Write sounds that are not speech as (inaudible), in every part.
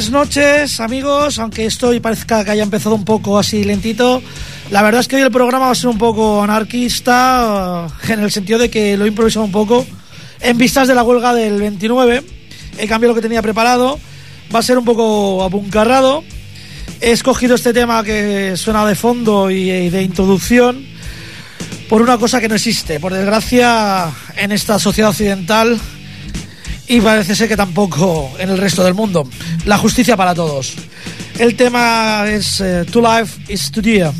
Buenas noches, amigos. Aunque esto parezca que haya empezado un poco así lentito, la verdad es que hoy el programa va a ser un poco anarquista, eh, en el sentido de que lo he improvisado un poco. En vistas de la huelga del 29, he cambiado lo que tenía preparado. Va a ser un poco apuncarrado. He escogido este tema que suena de fondo y de introducción por una cosa que no existe, por desgracia, en esta sociedad occidental y parece ser que tampoco en el resto del mundo. La justicia para todos. El tema es eh, To Life is to Dear.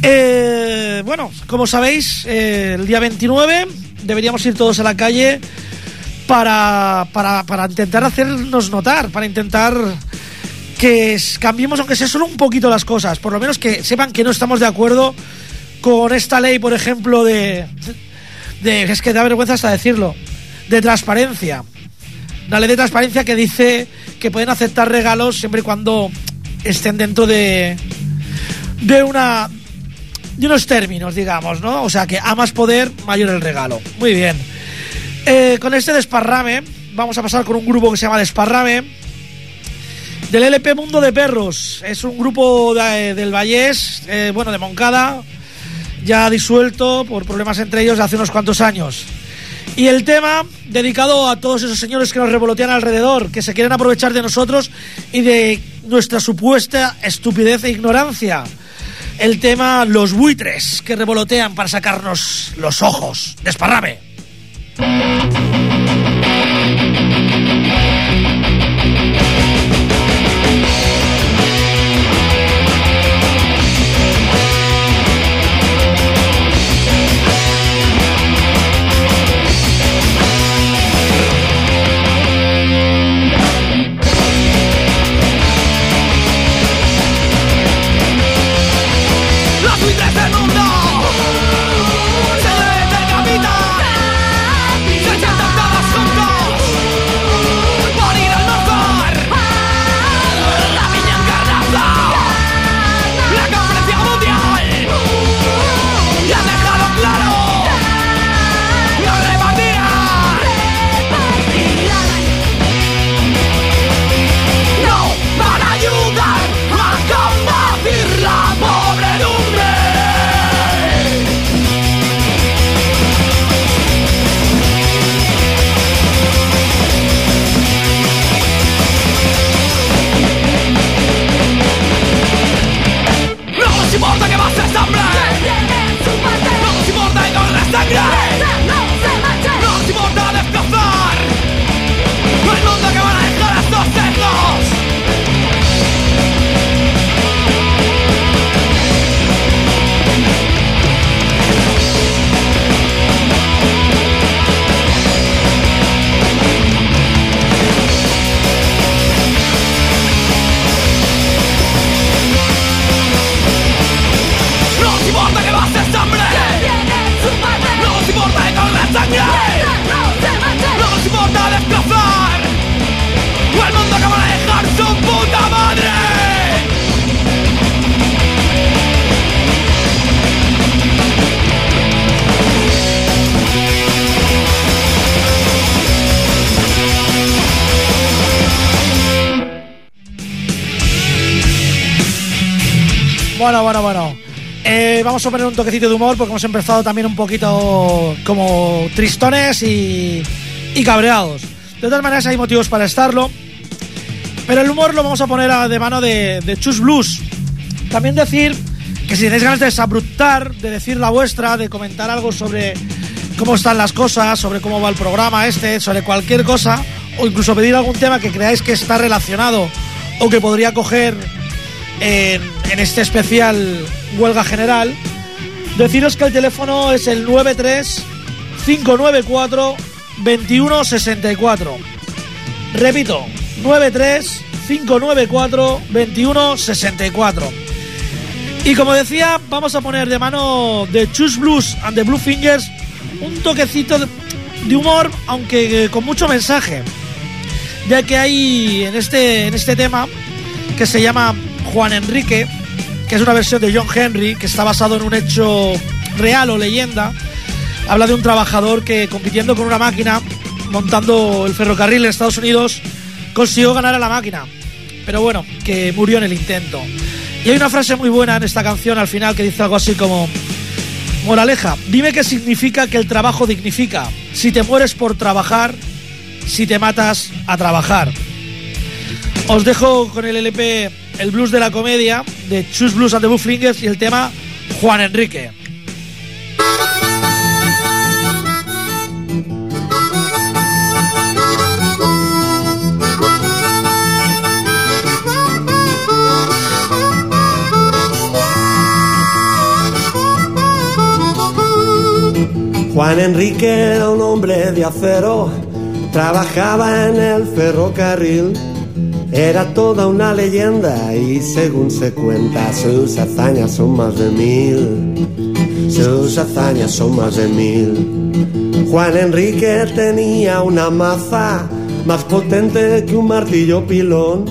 Eh, bueno, como sabéis, eh, el día 29 deberíamos ir todos a la calle para, para, para intentar hacernos notar, para intentar que cambiemos, aunque sea solo un poquito las cosas, por lo menos que sepan que no estamos de acuerdo con esta ley, por ejemplo, de, de es que da vergüenza hasta decirlo, de transparencia. Una ley de transparencia que dice que pueden aceptar regalos siempre y cuando estén dentro de, de una de unos términos, digamos, ¿no? O sea, que a más poder, mayor el regalo. Muy bien. Eh, con este desparrame, vamos a pasar con un grupo que se llama Desparrame, del LP Mundo de Perros. Es un grupo del Vallés, eh, bueno, de Moncada, ya disuelto por problemas entre ellos de hace unos cuantos años. Y el tema dedicado a todos esos señores que nos revolotean alrededor, que se quieren aprovechar de nosotros y de nuestra supuesta estupidez e ignorancia. El tema Los buitres que revolotean para sacarnos los ojos. Desparrame. Vamos a poner un toquecito de humor porque hemos empezado también un poquito como tristones y, y cabreados. De todas maneras hay motivos para estarlo. Pero el humor lo vamos a poner de mano de, Chus Blues. También decir que si tenéis ganas de desabruptar, de decir la vuestra, de comentar algo sobre cómo están las cosas, sobre cómo va el programa este, sobre cualquier cosa, o incluso pedir algún tema que creáis que está relacionado o que podría coger en, este especial huelga general, deciros que el teléfono es el 93 594 2164. Repito, 93 594 2164. Y como decía, vamos a poner de mano de Choose Blues and the Blue Fingers un toquecito de humor, aunque con mucho mensaje. Ya que hay en este, en este tema que se llama Juan Enrique, que es una versión de John Henry, que está basado en un hecho real o leyenda. Habla de un trabajador que compitiendo con una máquina, montando el ferrocarril en Estados Unidos, consiguió ganar a la máquina. Pero bueno, que murió en el intento. Y hay una frase muy buena en esta canción al final que dice algo así como... Moraleja, dime qué significa que el trabajo dignifica. Si te mueres por trabajar, si te matas a trabajar. Os dejo con el LP El Blues de la Comedia de Chus Blues and the Bufflingers y el tema Juan Enrique. Juan Enrique era un hombre de acero, trabajaba en el ferrocarril. Era toda una leyenda y según se cuenta sus hazañas son más de mil. Sus hazañas son más de mil. Juan Enrique tenía una maza más potente que un martillo pilón.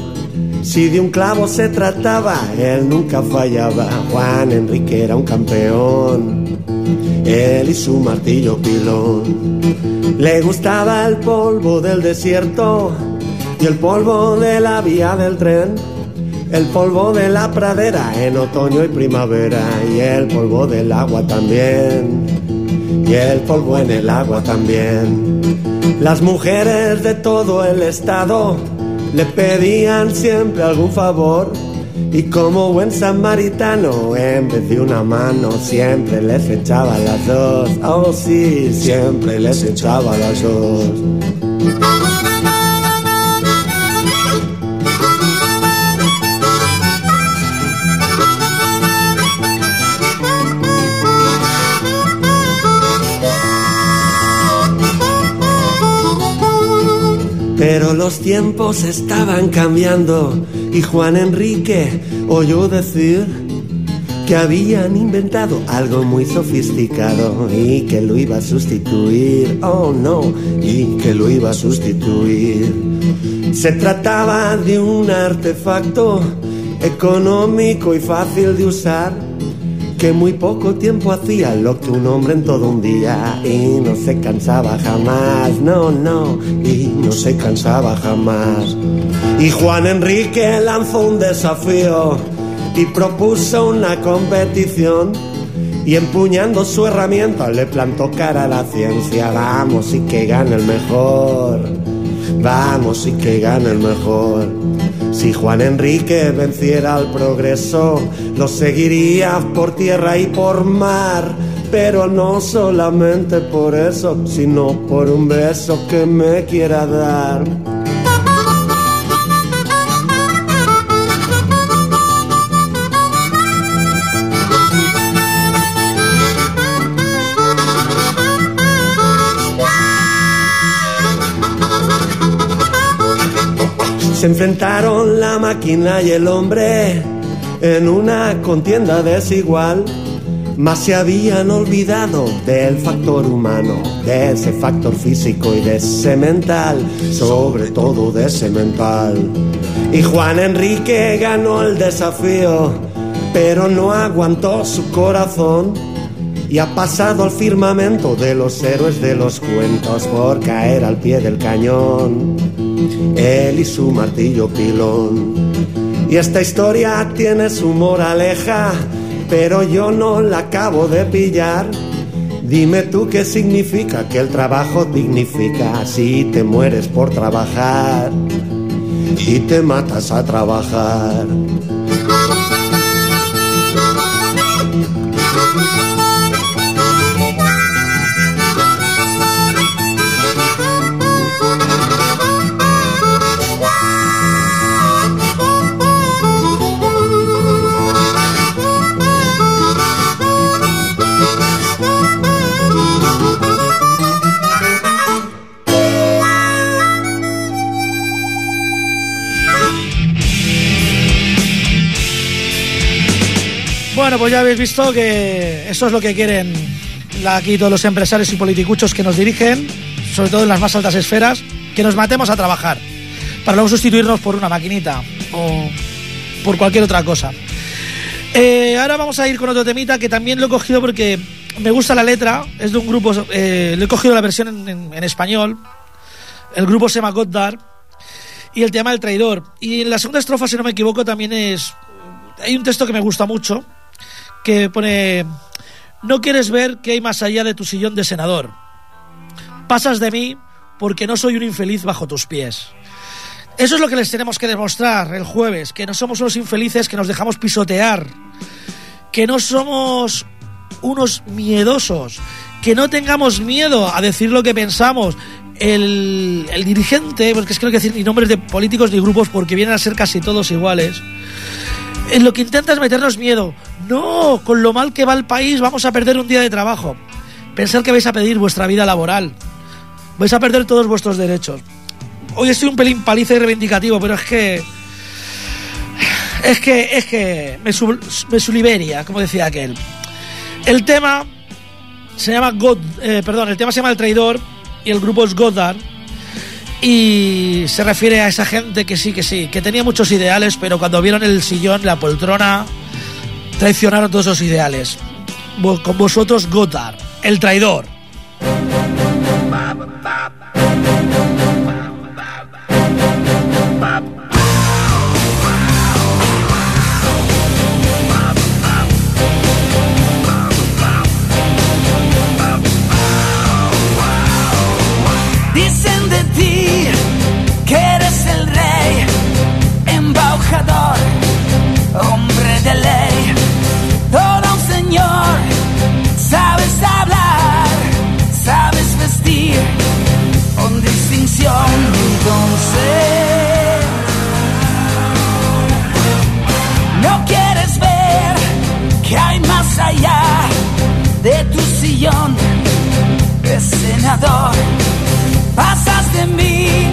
Si de un clavo se trataba, él nunca fallaba. Juan Enrique era un campeón él y su martillo pilón. Le gustaba el polvo del desierto y el polvo de la vía del tren, el polvo de la pradera en otoño y primavera y el polvo del agua también, y el polvo en el agua también. Las mujeres de todo el estado le pedían siempre algún favor y como buen samaritano, en vez de una mano, siempre les echaba las dos. Oh sí, siempre les echaba las dos. Pero los tiempos estaban cambiando y Juan Enrique oyó decir que habían inventado algo muy sofisticado y que lo iba a sustituir, oh no, y que lo iba a sustituir. Se trataba de un artefacto económico y fácil de usar que muy poco tiempo hacía lo que un hombre en todo un día y no se cansaba jamás, no, no, y no se cansaba jamás. Y Juan Enrique lanzó un desafío y propuso una competición y empuñando su herramienta le plantó cara a la ciencia, vamos y que gane el mejor, vamos y que gane el mejor. Si Juan Enrique venciera al progreso, lo seguiría por tierra y por mar. Pero no solamente por eso, sino por un beso que me quiera dar. Se enfrentaron la máquina y el hombre en una contienda desigual, mas se habían olvidado del factor humano, de ese factor físico y de ese mental, sobre todo de ese mental. Y Juan Enrique ganó el desafío, pero no aguantó su corazón y ha pasado al firmamento de los héroes de los cuentos por caer al pie del cañón. Él y su martillo pilón. Y esta historia tiene su moraleja, pero yo no la acabo de pillar. Dime tú qué significa que el trabajo dignifica si te mueres por trabajar y te matas a trabajar. Bueno, pues ya habéis visto que eso es lo que quieren aquí todos los empresarios y politicuchos que nos dirigen, sobre todo en las más altas esferas, que nos matemos a trabajar, para luego sustituirnos por una maquinita o por cualquier otra cosa. Eh, ahora vamos a ir con otro temita que también lo he cogido porque me gusta la letra, es de un grupo, eh, le he cogido la versión en, español, el grupo se llama Goddard y el tema del traidor. Y en la segunda estrofa, si no me equivoco, también es... Hay un texto que me gusta mucho, que pone... No quieres ver qué hay más allá de tu sillón de senador. Pasas de mí porque no soy un infeliz bajo tus pies. Eso es lo que les tenemos que demostrar el jueves, que no somos unos infelices que nos dejamos pisotear, que no somos unos miedosos, que no tengamos miedo a decir lo que pensamos. El, el dirigente, porque es que no que decir ni nombres de políticos ni grupos porque vienen a ser casi todos iguales, en lo que intenta es meternos miedo. No, con lo mal que va el país vamos a perder un día de trabajo. Pensar que vais a pedir vuestra vida laboral. Vais a perder todos vuestros derechos hoy estoy un pelín paliza y reivindicativo, pero es que. Es que, es que me, sub, me suliberia, como decía aquel. El tema se llama God, eh, perdón, el tema se llama El Traidor y el grupo es Goddard. Y se refiere a esa gente que sí, que sí, que tenía muchos ideales, pero cuando vieron el sillón, la poltrona, traicionaron todos esos ideales. Con vosotros, Goddard, el traidor. Senador. Pasas de mí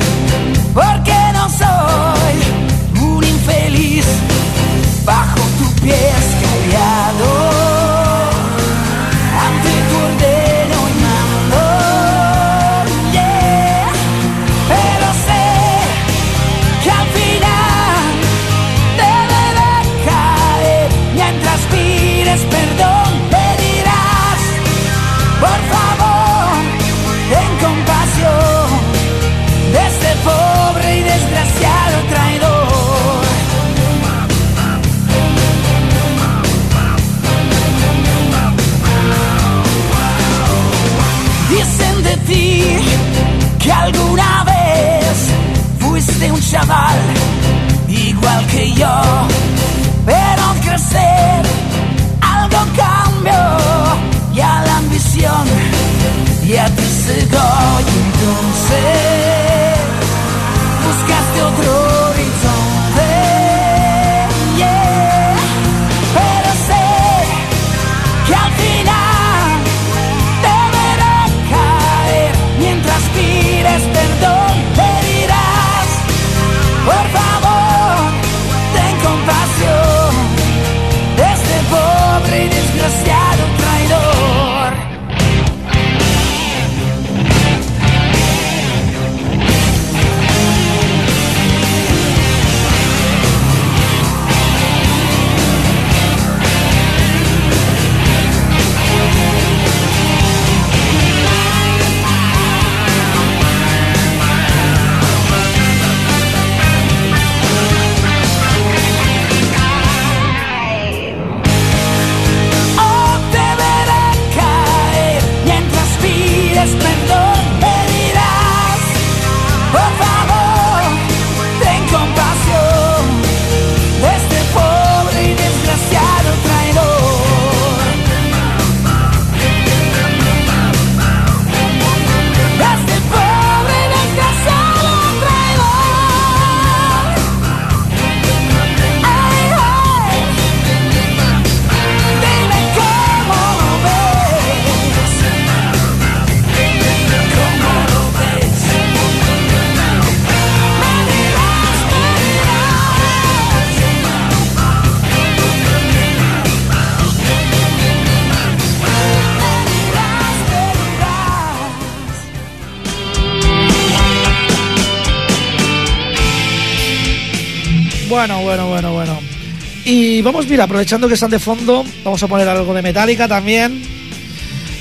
vamos, mira, aprovechando que están de fondo, vamos a poner algo de Metallica también,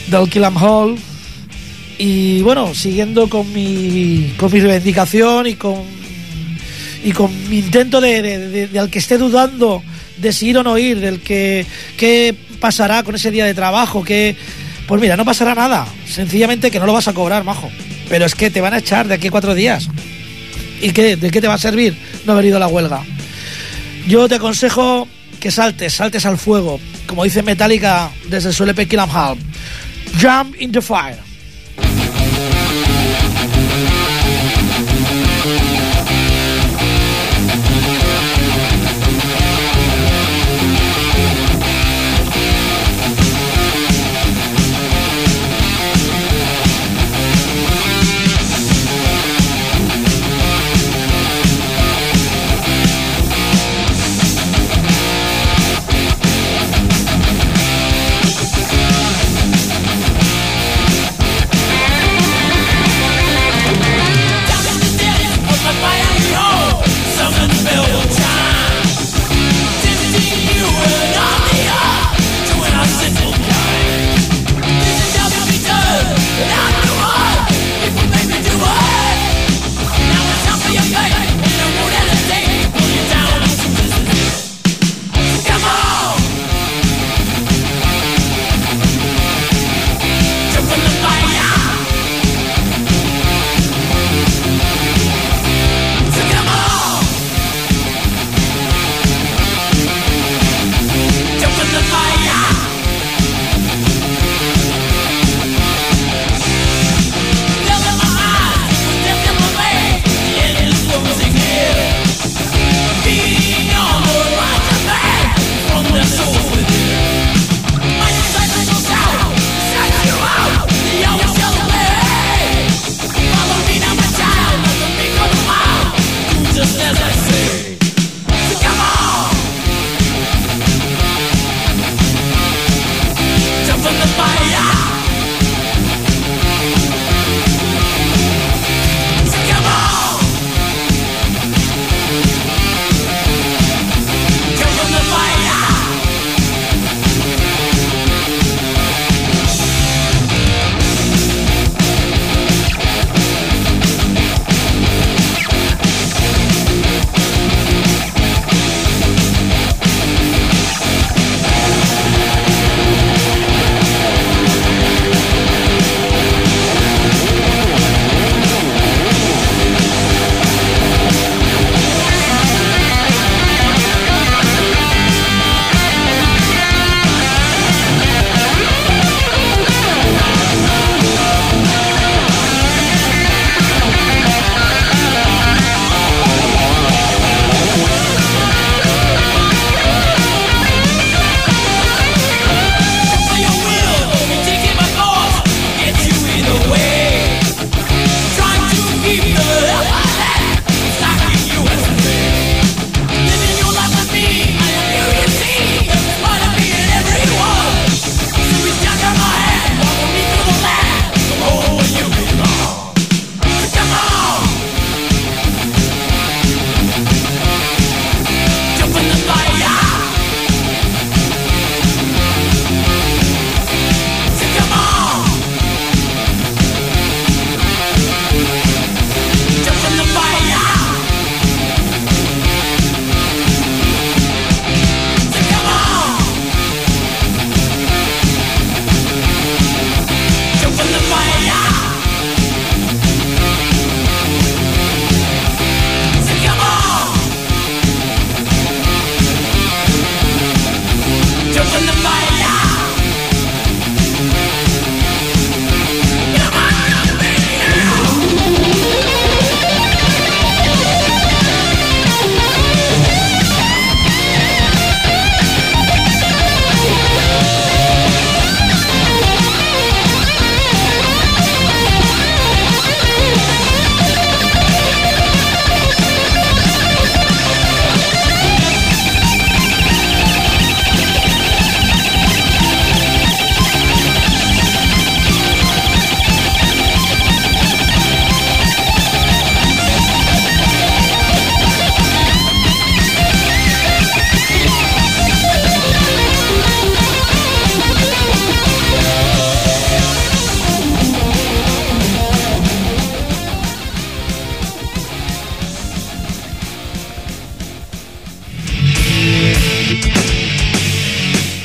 del Kill Em Hall. Y bueno, siguiendo con mi, con mi reivindicación y con y con mi intento de al que esté dudando de si ir o no ir, del que qué pasará con ese día de trabajo, que pues mira, no pasará nada, sencillamente que no lo vas a cobrar, majo. Pero es que te van a echar de aquí a cuatro días. ¿Y qué? ¿De qué te va a servir no haber ido a la huelga? Yo te aconsejo que saltes, saltes al fuego, como dice Metallica desde su LP Kill 'Em. Jump in the fire.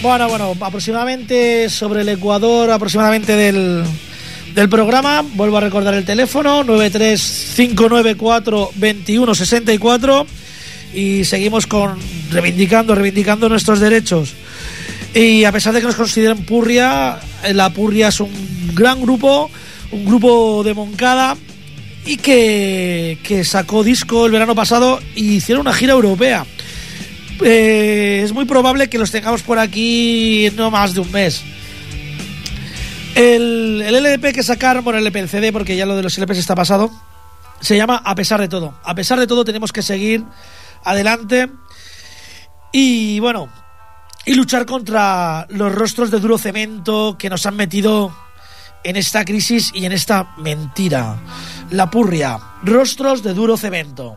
Bueno, bueno, aproximadamente sobre el Ecuador, aproximadamente del, del programa. Vuelvo a recordar el teléfono, 935942164 y seguimos con reivindicando, reivindicando nuestros derechos. Y a pesar de que nos consideren Purria, eh, la Purria es un gran grupo, un grupo de Moncada y que, que sacó disco el verano pasado y hicieron una gira europea. Eh, es muy probable que los tengamos por aquí no más de un mes. El, el que sacaron, bueno, el LP, porque ya lo de los LPs está pasado, se llama A pesar de todo. A pesar de todo tenemos que seguir adelante y bueno, y luchar contra los rostros de duro cemento que nos han metido en esta crisis y en esta mentira. La purria, rostros de duro cemento.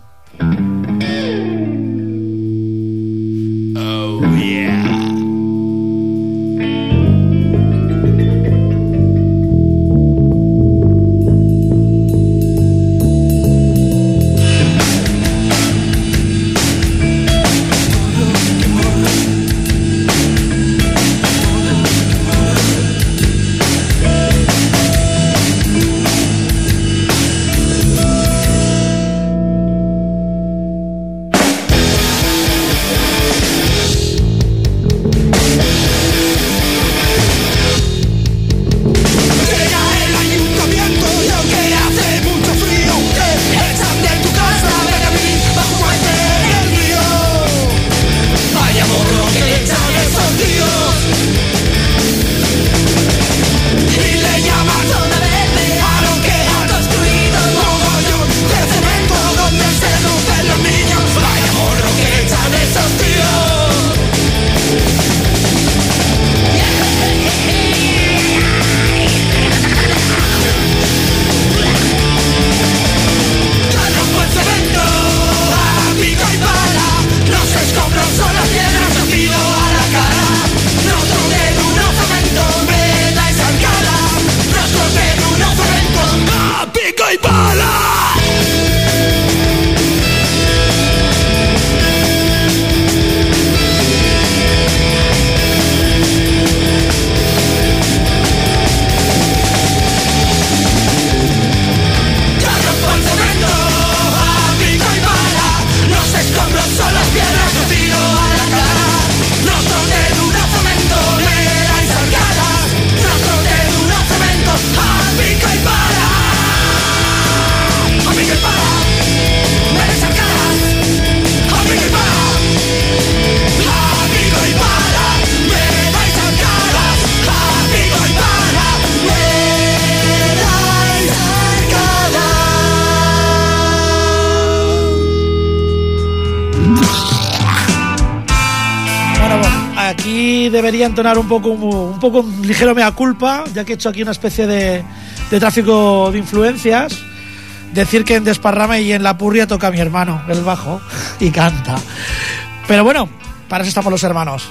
Aquí debería entonar un poco un poco un ligero mea culpa, ya que he hecho aquí una especie de, tráfico de influencias. Decir que en Desparrame y en La Purria toca mi hermano, el bajo, y canta. Pero bueno, para eso estamos los hermanos.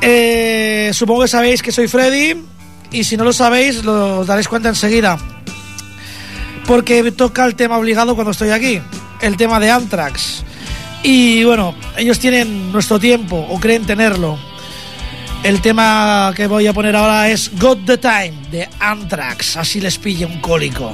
Eh, supongo que sabéis que soy Freddy, y si no lo sabéis, lo os daréis cuenta enseguida. Porque toca el tema obligado cuando estoy aquí, el tema de Anthrax. Y bueno, ellos tienen nuestro tiempo, o creen tenerlo. El tema que voy a poner ahora es Got the Time de Anthrax, así les pilla un cólico.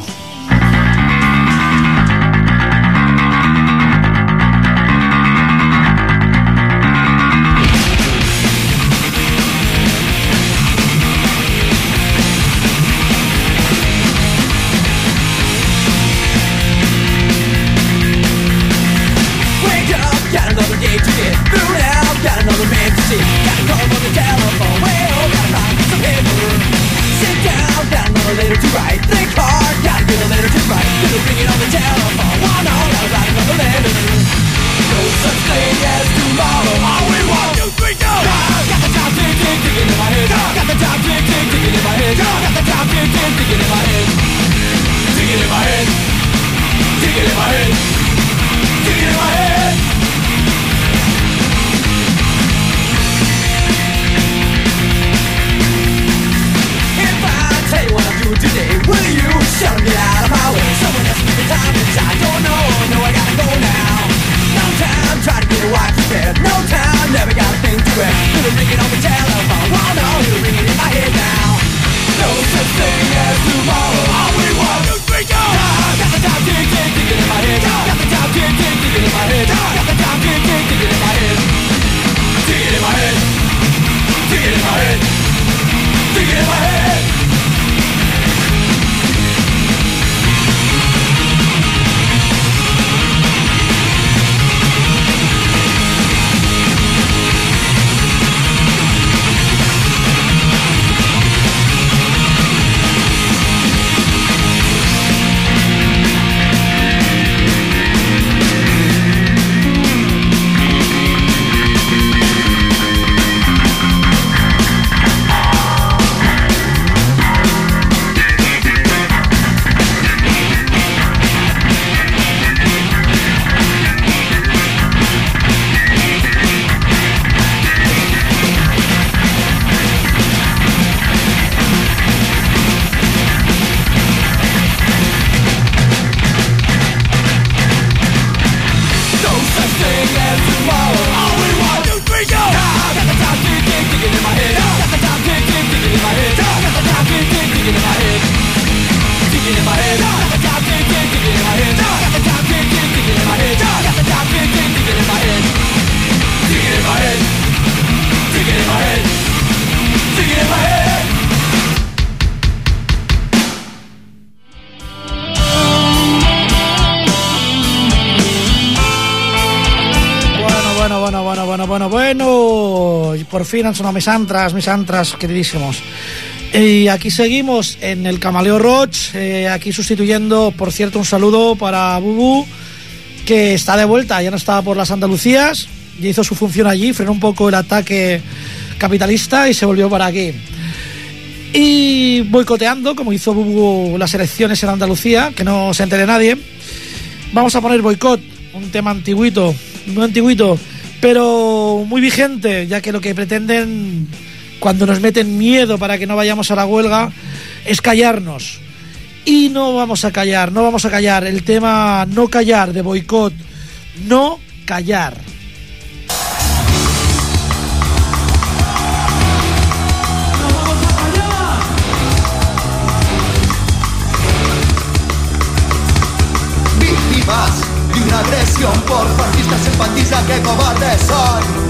Por fin han sonado mis antras, mis antras queridísimos. Y aquí seguimos en el Camaleo Roach, eh, aquí sustituyendo, por cierto, un saludo para Bubu, que está de vuelta, ya no estaba por las Andalucías, ya hizo su función allí, frenó un poco el ataque capitalista y se volvió para aquí. Y boicoteando, como hizo Bubu las elecciones en Andalucía, que no se entere nadie, vamos a poner boicot, un tema antiguito, no antiguito, pero muy vigente, ya que lo que pretenden cuando nos meten miedo para que no vayamos a la huelga es callarnos. Y no vamos a callar, no vamos a callar. El tema no callar de boicot, no callar. Víctimas de una agresión por fascistas empatizan que cobardes son.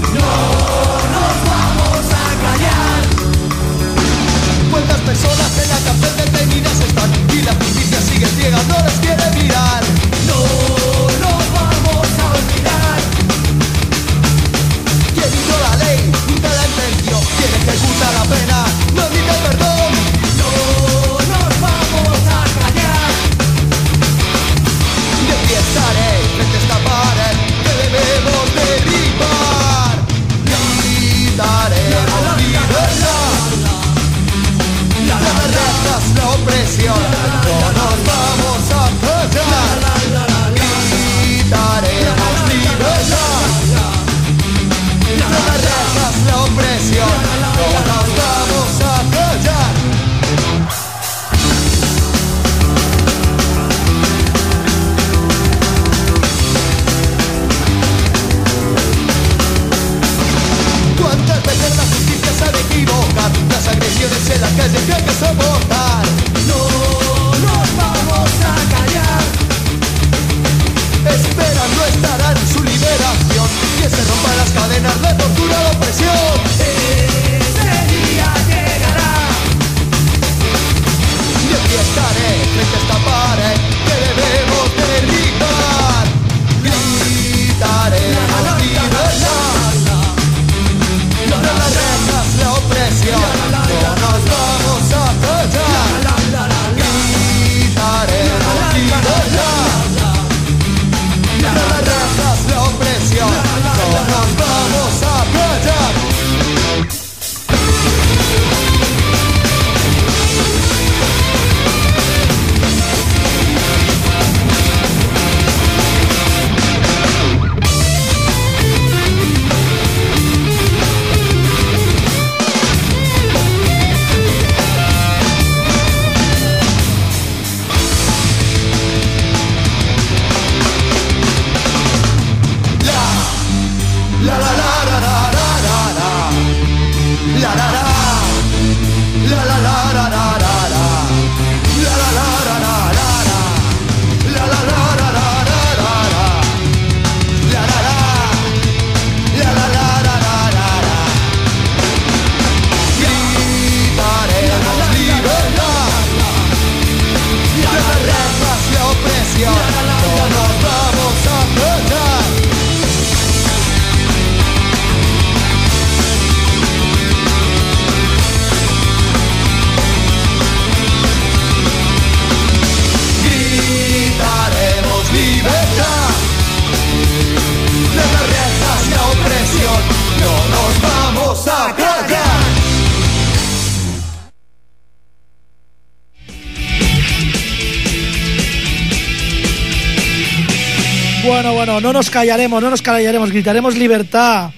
No nos callaremos, no nos callaremos, gritaremos libertad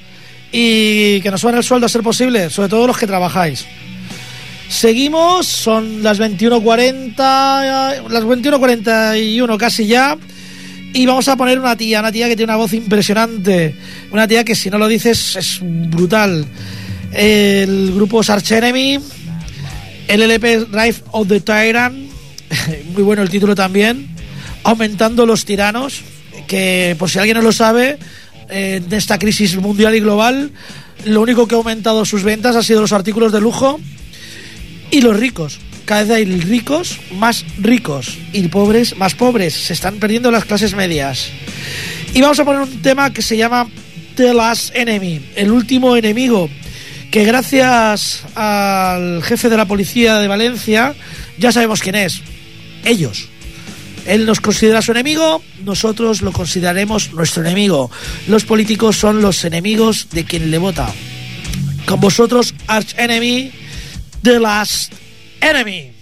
y que nos suene el sueldo a ser posible, sobre todo los que trabajáis. Seguimos, son las 21.40, las 21.41 casi ya, y vamos a poner una tía, una tía que tiene una voz impresionante, una tía que si no lo dices es brutal. El grupo es Arch Enemy, el LP Drive of the Tyrant, (laughs) muy bueno el título también, aumentando los tiranos, que por si alguien no lo sabe, eh, en esta crisis mundial y global, lo único que ha aumentado sus ventas ha sido los artículos de lujo y los ricos. Cada vez hay ricos más ricos y pobres más pobres. Se están perdiendo las clases medias. Y vamos a poner un tema que se llama The Last Enemy, el último enemigo, que gracias al jefe de la policía de Valencia ya sabemos quién es. Ellos. Él nos considera su enemigo, nosotros lo consideraremos nuestro enemigo. Los políticos son los enemigos de quien le vota. Con vosotros, Arch Enemy, The Last Enemy.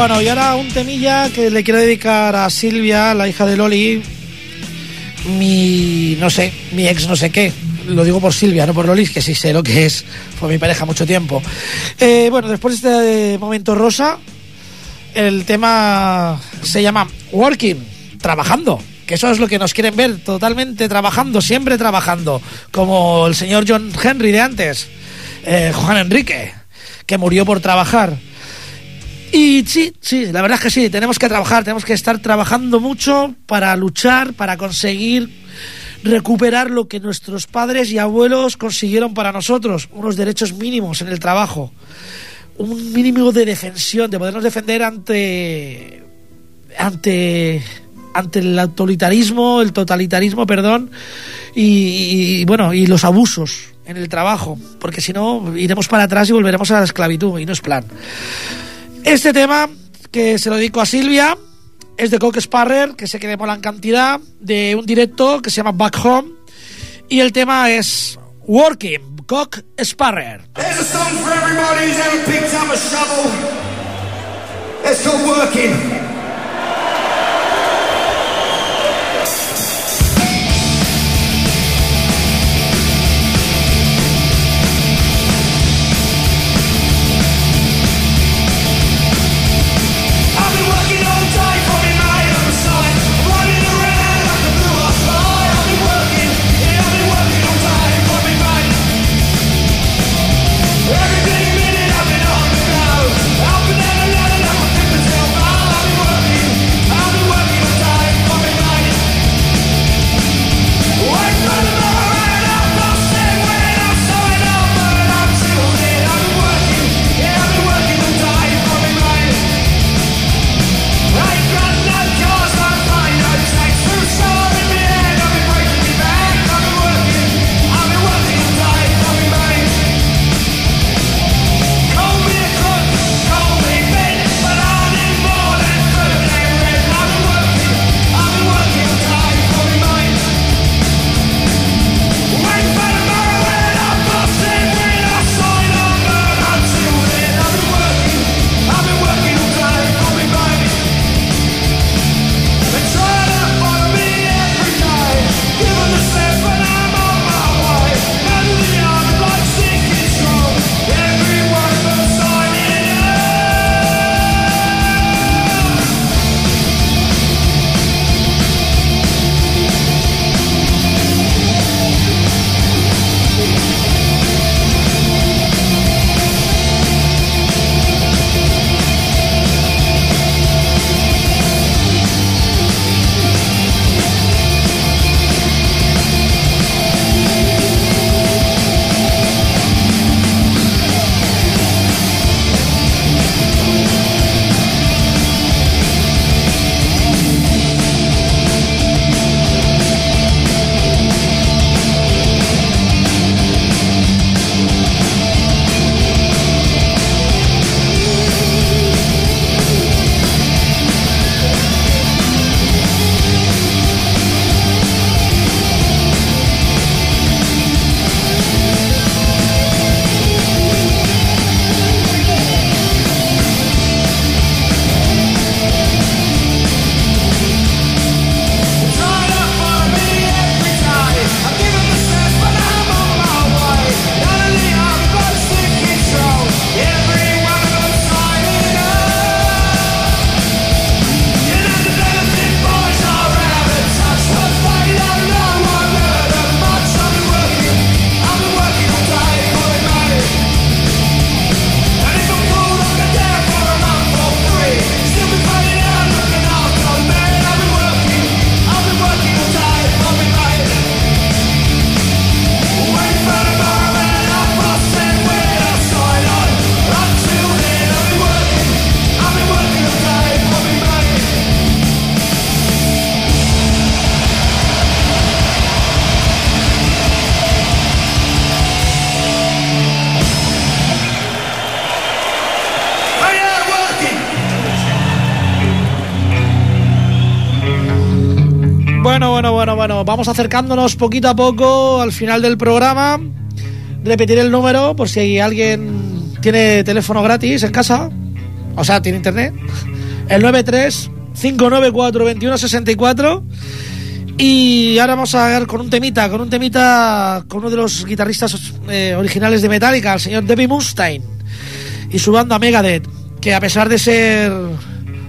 Bueno, y ahora un temilla que le quiero dedicar a Silvia, la hija de Loli, mi, no sé, mi ex no sé qué. Lo digo por Silvia, no por Loli, que sí sé lo que es. Fue mi pareja mucho tiempo. Eh, bueno, después de este momento rosa, el tema se llama Working, trabajando. que eso es lo que nos quieren ver, totalmente trabajando, siempre trabajando, como el señor John Henry de antes, eh, Juan Enrique, que murió por trabajar. Y sí, sí, la verdad es que sí, tenemos que trabajar, tenemos que estar trabajando mucho para luchar, para conseguir recuperar lo que nuestros padres y abuelos consiguieron para nosotros, unos derechos mínimos en el trabajo, un mínimo de defensión, de podernos defender ante ante ante el autoritarismo, el totalitarismo, perdón, y, y, bueno, y los abusos en el trabajo, porque si no iremos para atrás y volveremos a la esclavitud y no es plan. Este tema que se lo dedico a Silvia es de Cock Sparrer, que sé que mola en cantidad, de un directo que se llama Back Home, y el tema es Working, Cock Sparrer. There's a song for everybody who's ever picked up a shovel. It's called Working. Vamos acercándonos poquito a poco al final del programa. Repetiré el número por si alguien tiene teléfono gratis en casa, o sea, tiene internet. El 93 594 2164 y ahora vamos a ver con un temita, con un temita con uno de los guitarristas eh, originales de Metallica, el señor Debbie Mustaine y su banda Megadeth, que a pesar de ser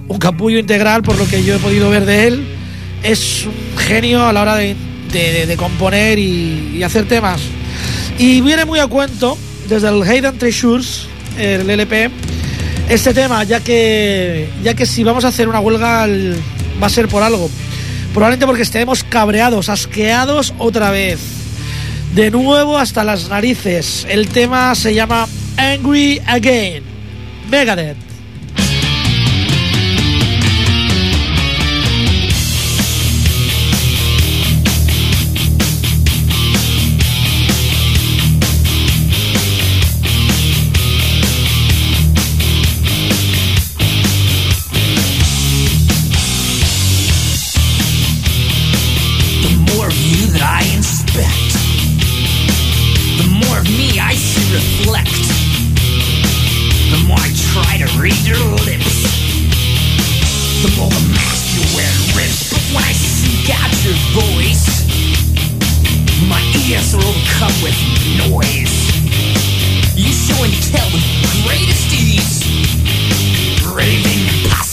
un capullo integral, por lo que yo he podido ver de él, es un genio a la hora de, de- componer y, hacer temas. Y viene muy a cuento desde el Hayden Treasures, el LP, este tema, ya que, ya que si vamos a hacer una huelga el- va a ser por algo. Probablemente porque estemos cabreados, asqueados otra vez. De nuevo hasta las narices. El tema se llama Angry Again. Megadeth. Reflect. The more I try to read your lips, the more the mask you wear rips. But when I seek out your voice, my ears are overcome with noise. You show and tell with greatest ease, raving impossibilities.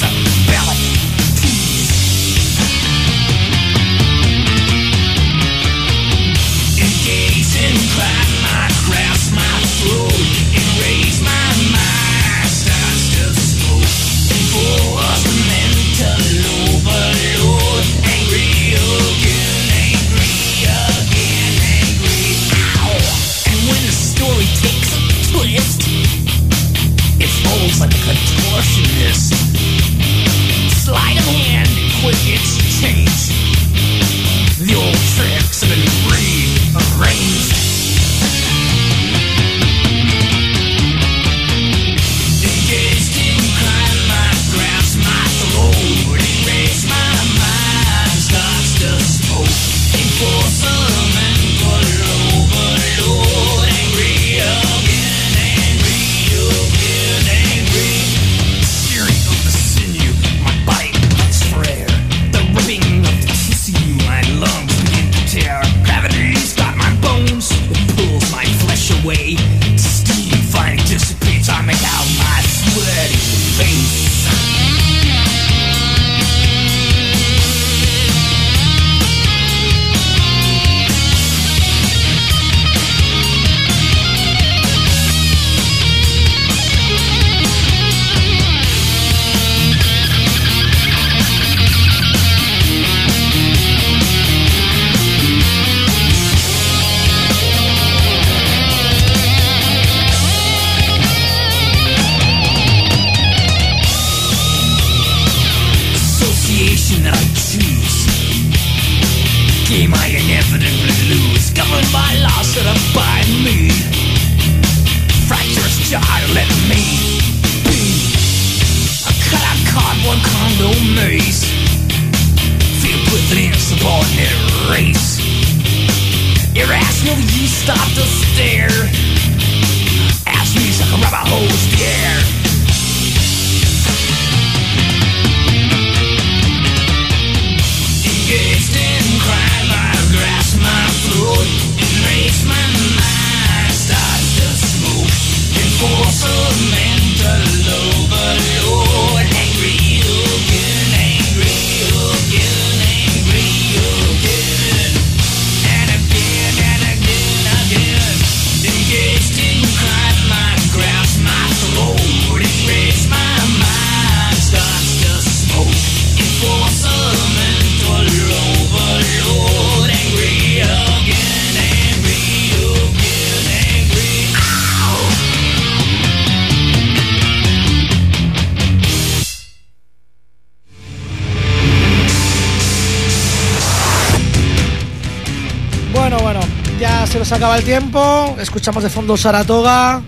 Acaba el tiempo. Escuchamos de fondo Saratoga.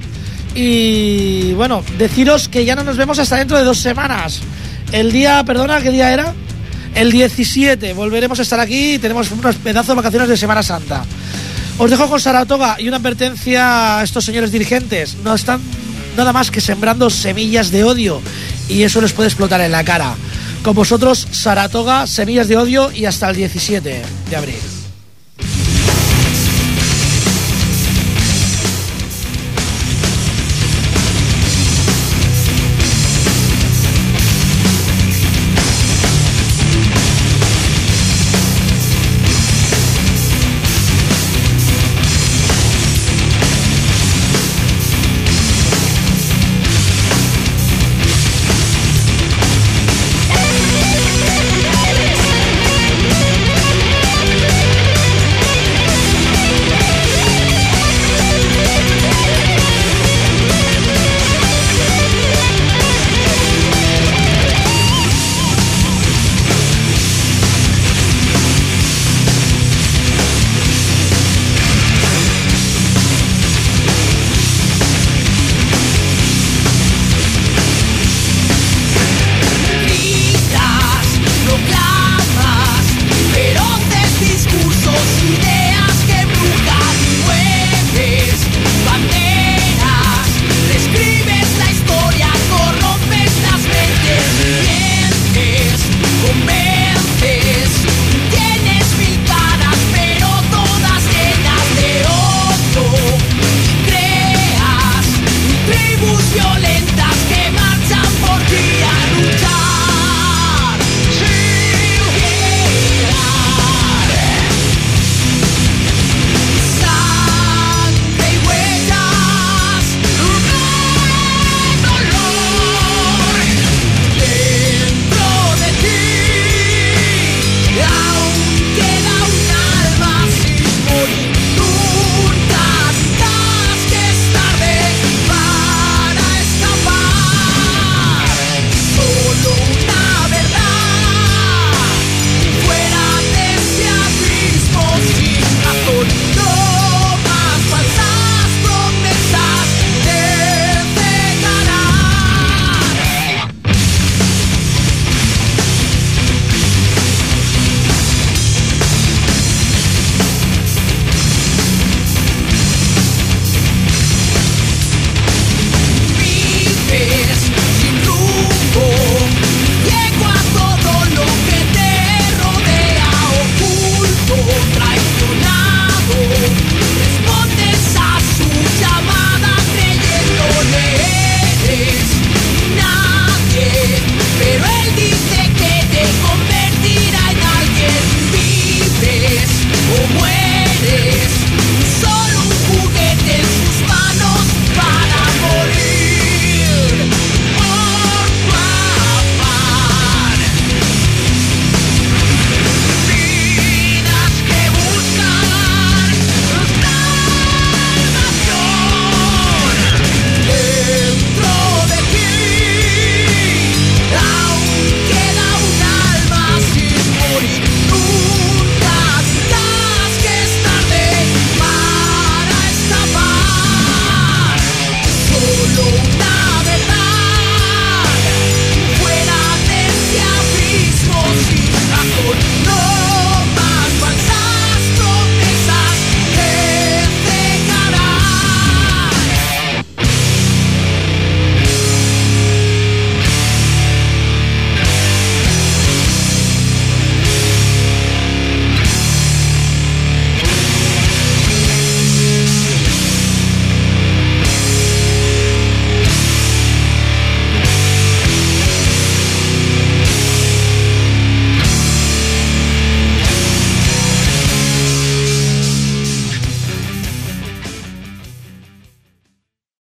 Y bueno, deciros que ya no nos vemos hasta dentro de dos semanas. El día, perdona, ¿qué día era? El 17. Volveremos a estar aquí y tenemos unos pedazos de vacaciones de Semana Santa. Os dejo con Saratoga y una advertencia a estos señores dirigentes. No están nada más que sembrando semillas de odio y eso les puede explotar en la cara. Con vosotros, Saratoga, semillas de odio y hasta el 17 de abril.